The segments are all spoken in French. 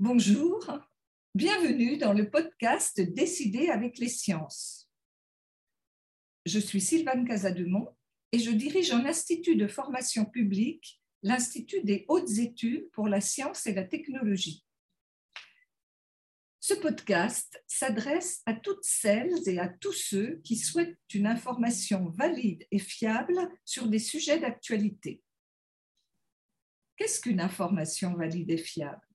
Bonjour, bienvenue dans le podcast Décider avec les sciences. Je suis Sylvane Casademont et je dirige un institut de formation publique, l'Institut des hautes études pour la science et la technologie. Ce podcast s'adresse à toutes celles et à tous ceux qui souhaitent une information valide et fiable sur des sujets d'actualité. Qu'est-ce qu'une information valide et fiable?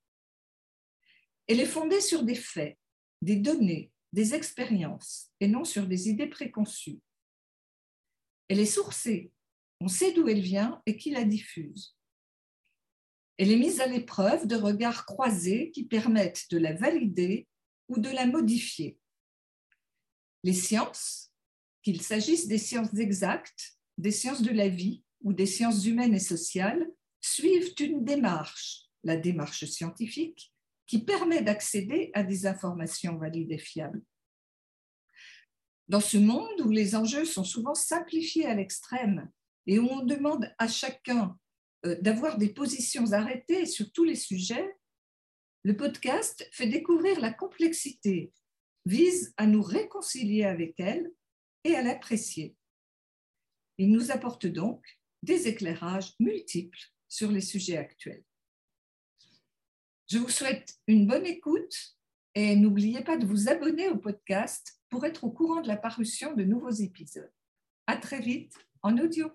Elle est fondée sur des faits, des données, des expériences, et non sur des idées préconçues. Elle est sourcée, on sait d'où elle vient et qui la diffuse. Elle est mise à l'épreuve de regards croisés qui permettent de la valider ou de la modifier. Les sciences, qu'il s'agisse des sciences exactes, des sciences de la vie ou des sciences humaines et sociales, suivent une démarche, la démarche scientifique, permet d'accéder à des informations valides et fiables. Dans ce monde où les enjeux sont souvent simplifiés à l'extrême et où on demande à chacun euh, d'avoir des positions arrêtées sur tous les sujets, le podcast fait découvrir la complexité, vise à nous réconcilier avec elle et à l'apprécier. Il nous apporte donc des éclairages multiples sur les sujets actuels. Je vous souhaite une bonne écoute et n'oubliez pas de vous abonner au podcast pour être au courant de la parution de nouveaux épisodes. À très vite en audio.